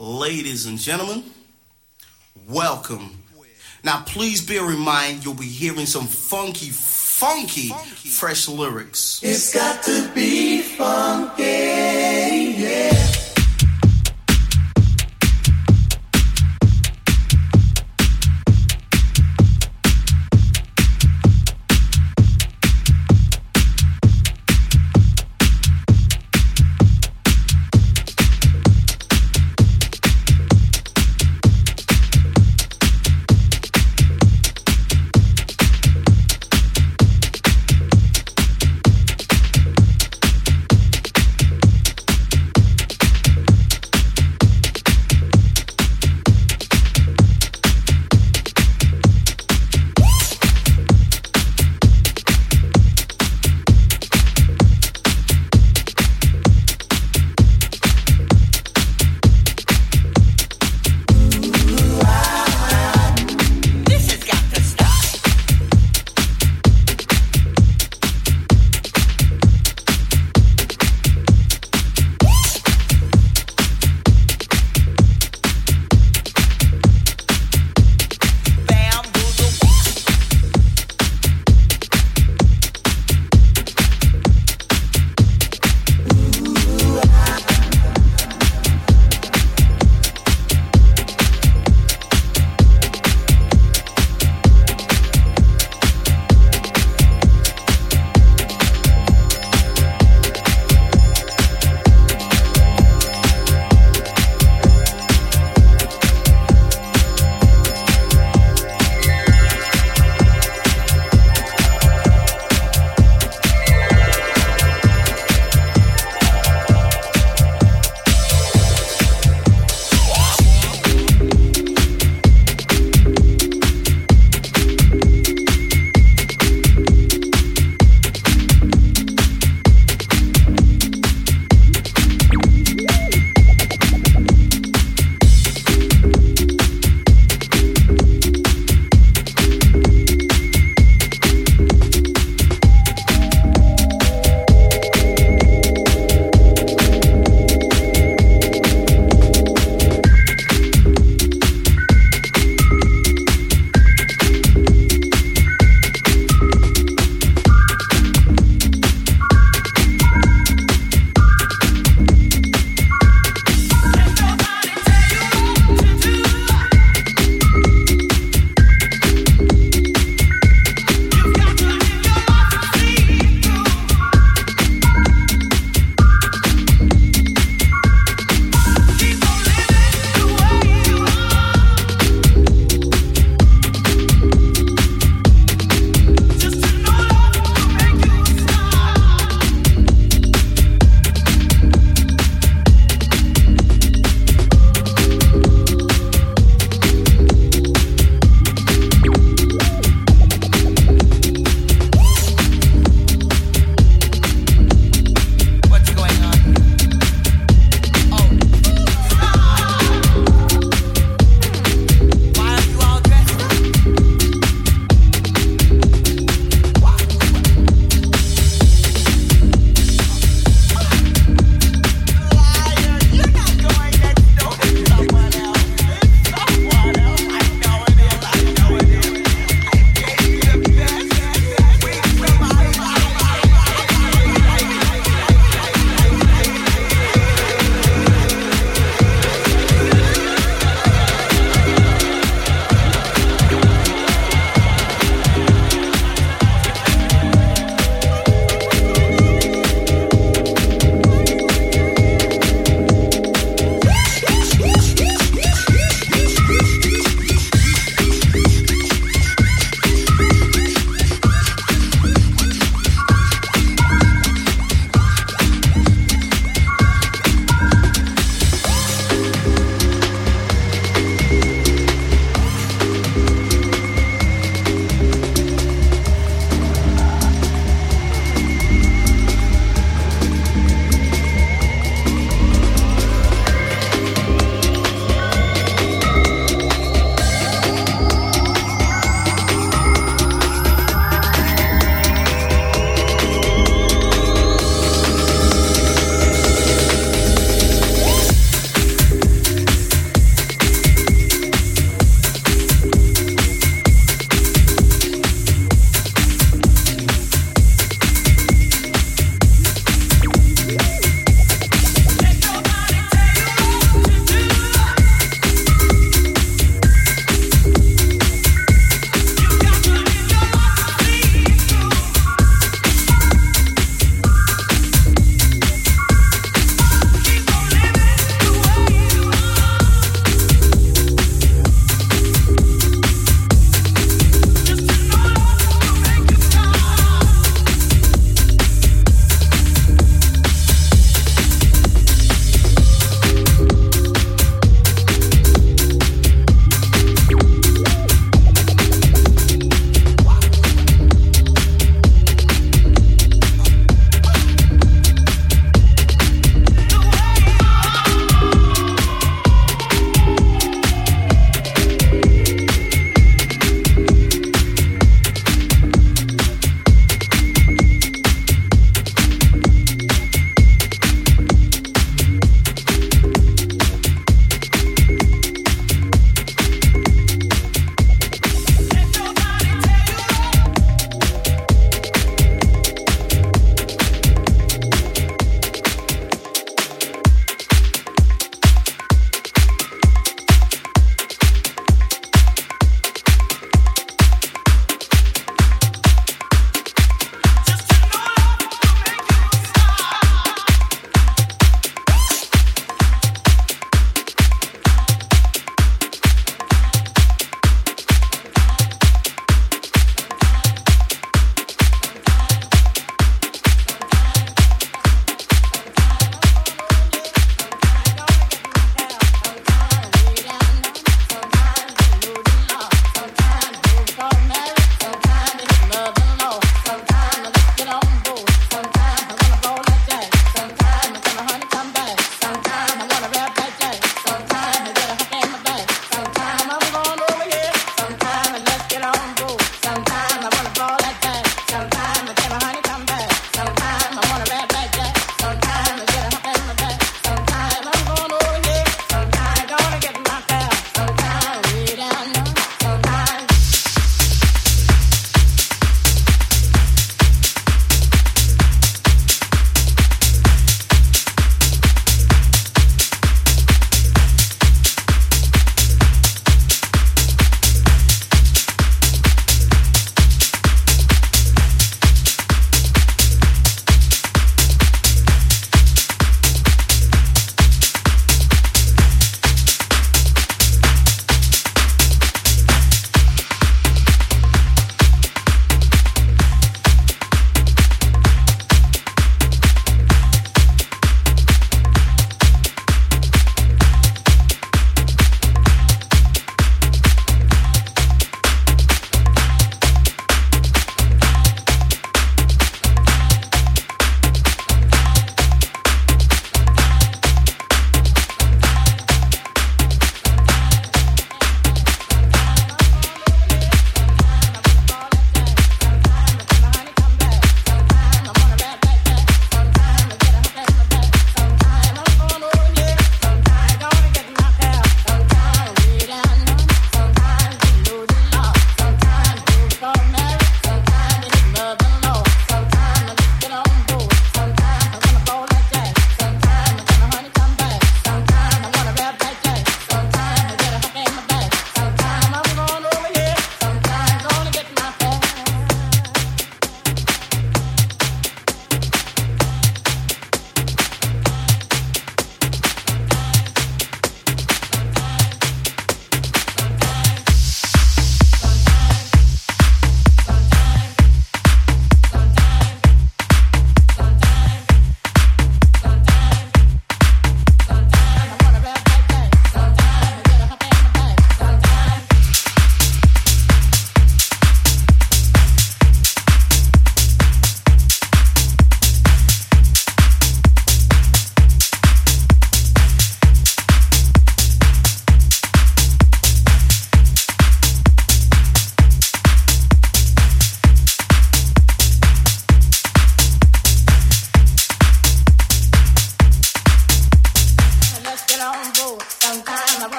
ladies and gentlemen, welcome. Now, please bear in mind you'll be hearing some funky, funky, fresh lyrics. It's got to be funky,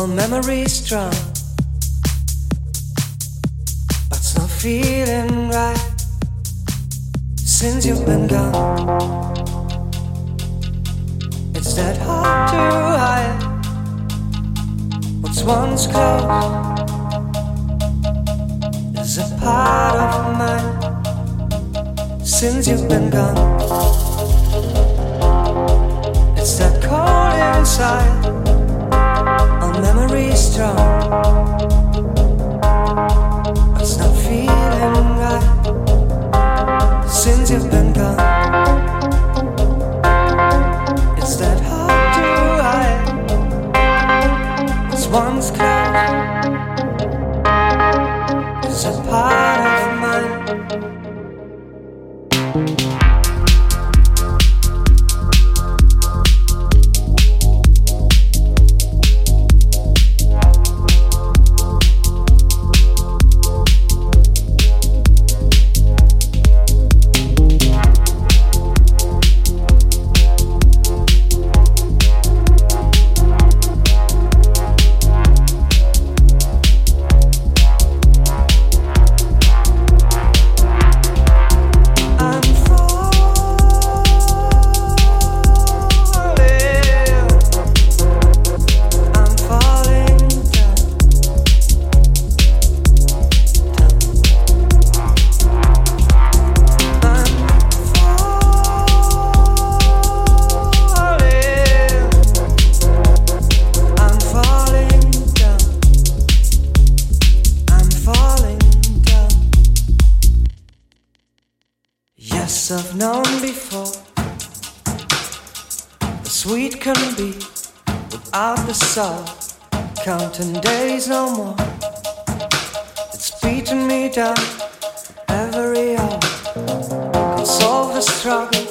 all memories strong. But it's not feeling right since you've been gone. It's that hard to hide what's once close is a part of mine since you've been gone. It's that cold inside, once close is a part I've known before. The sweet can be without the sour. Counting days no more. It's beating me down every hour. Can solve the struggle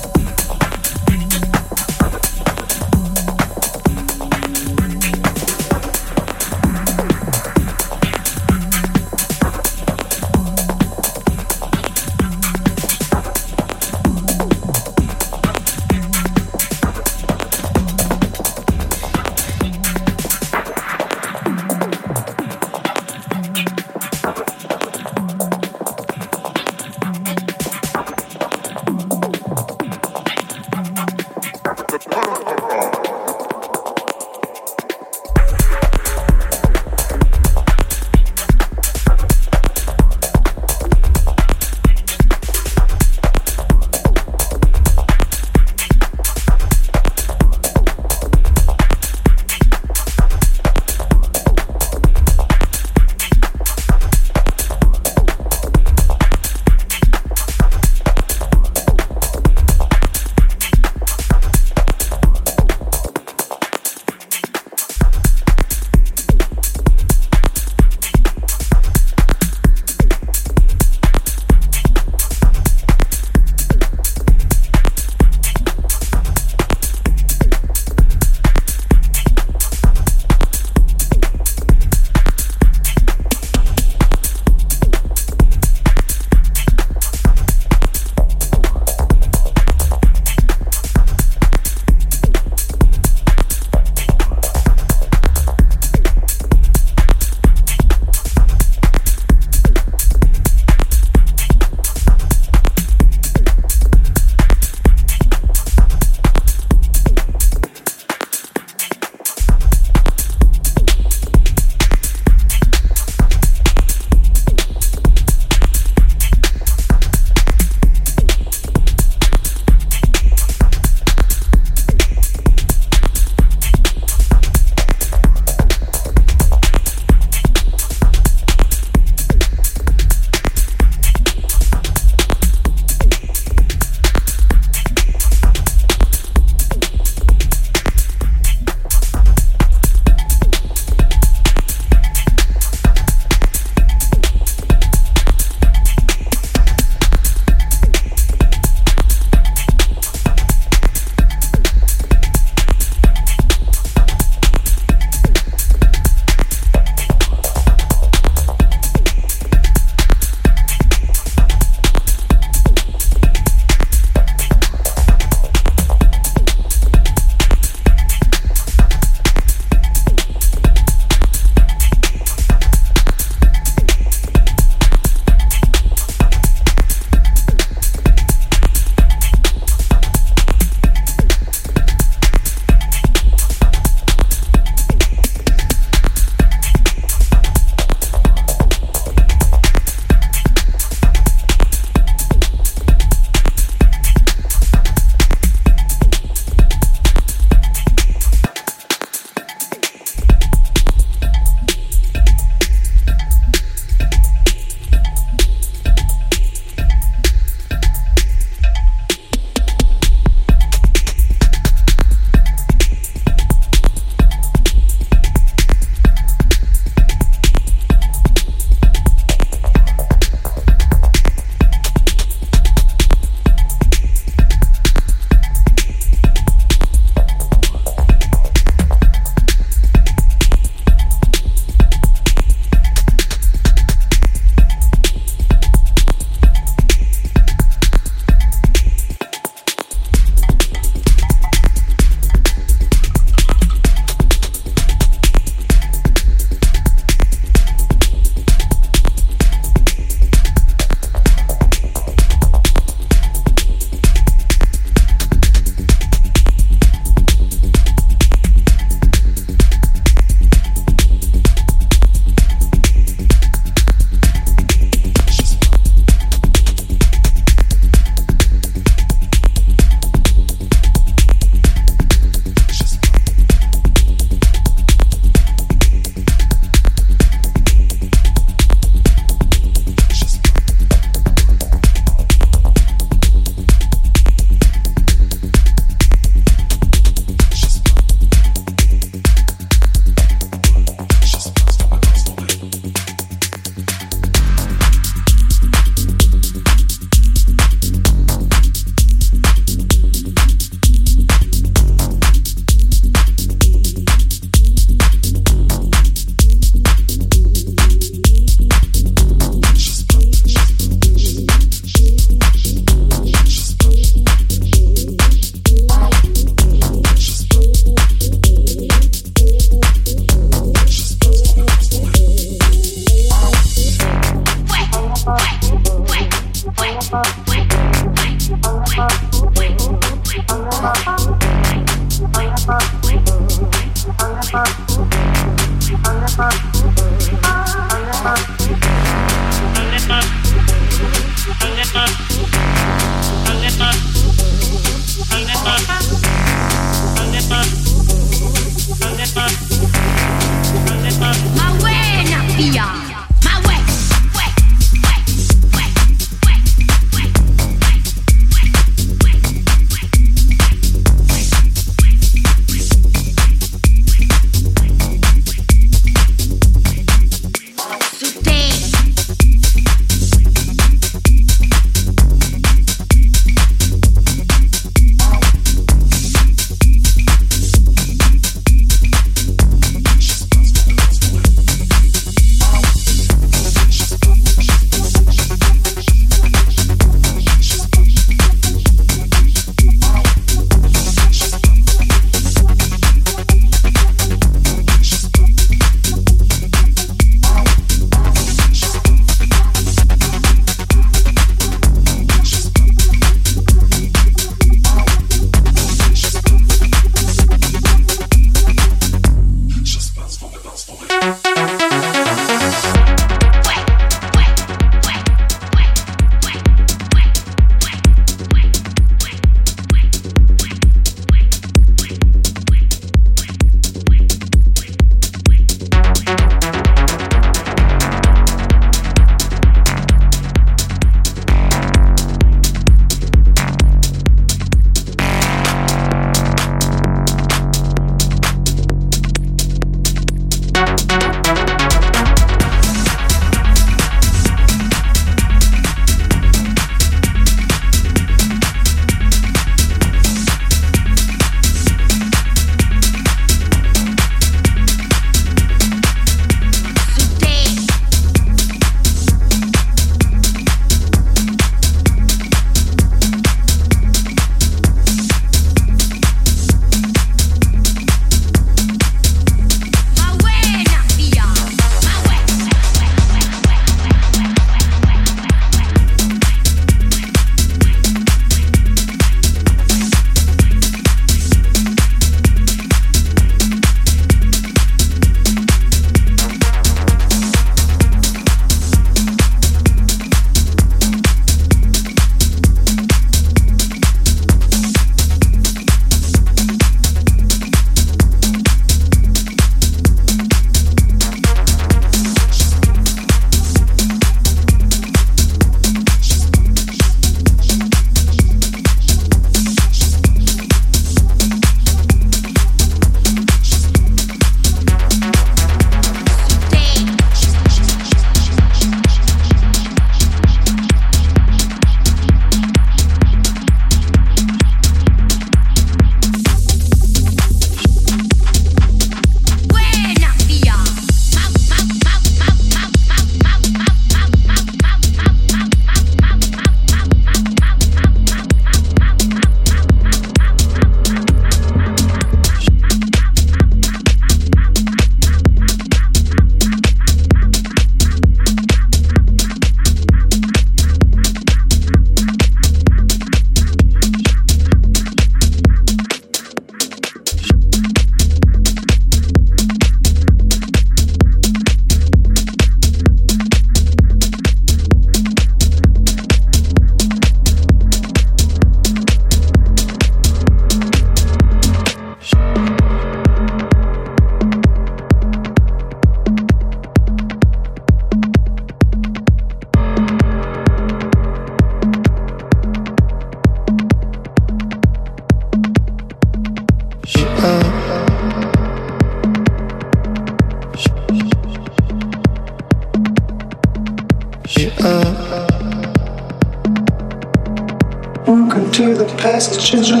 Should I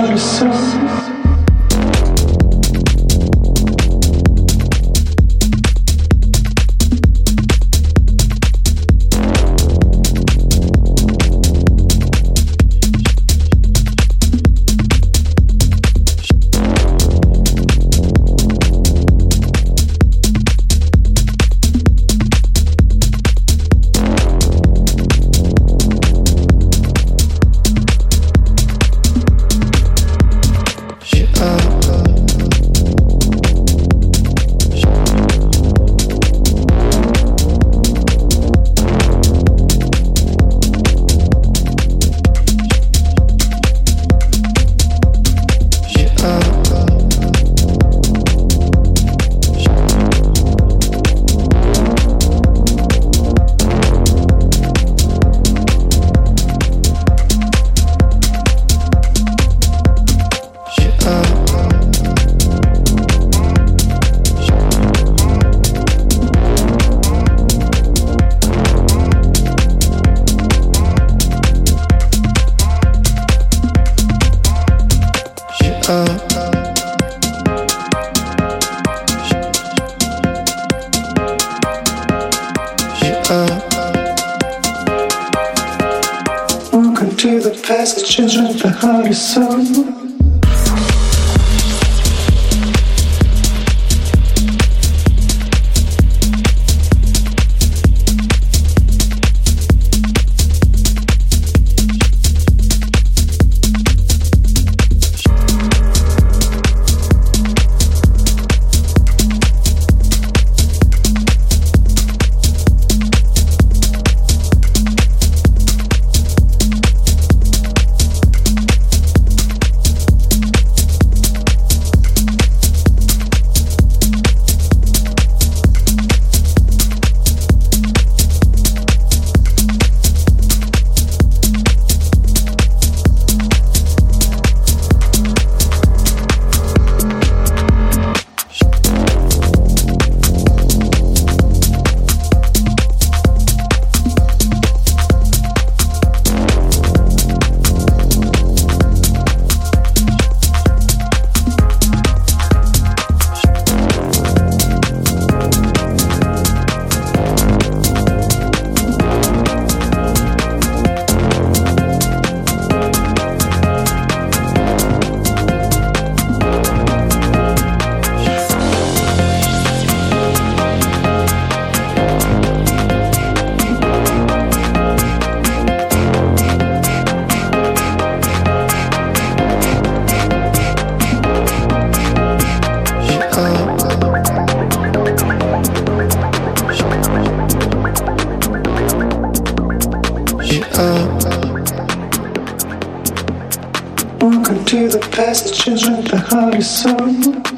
of yourself? past children behind the sun.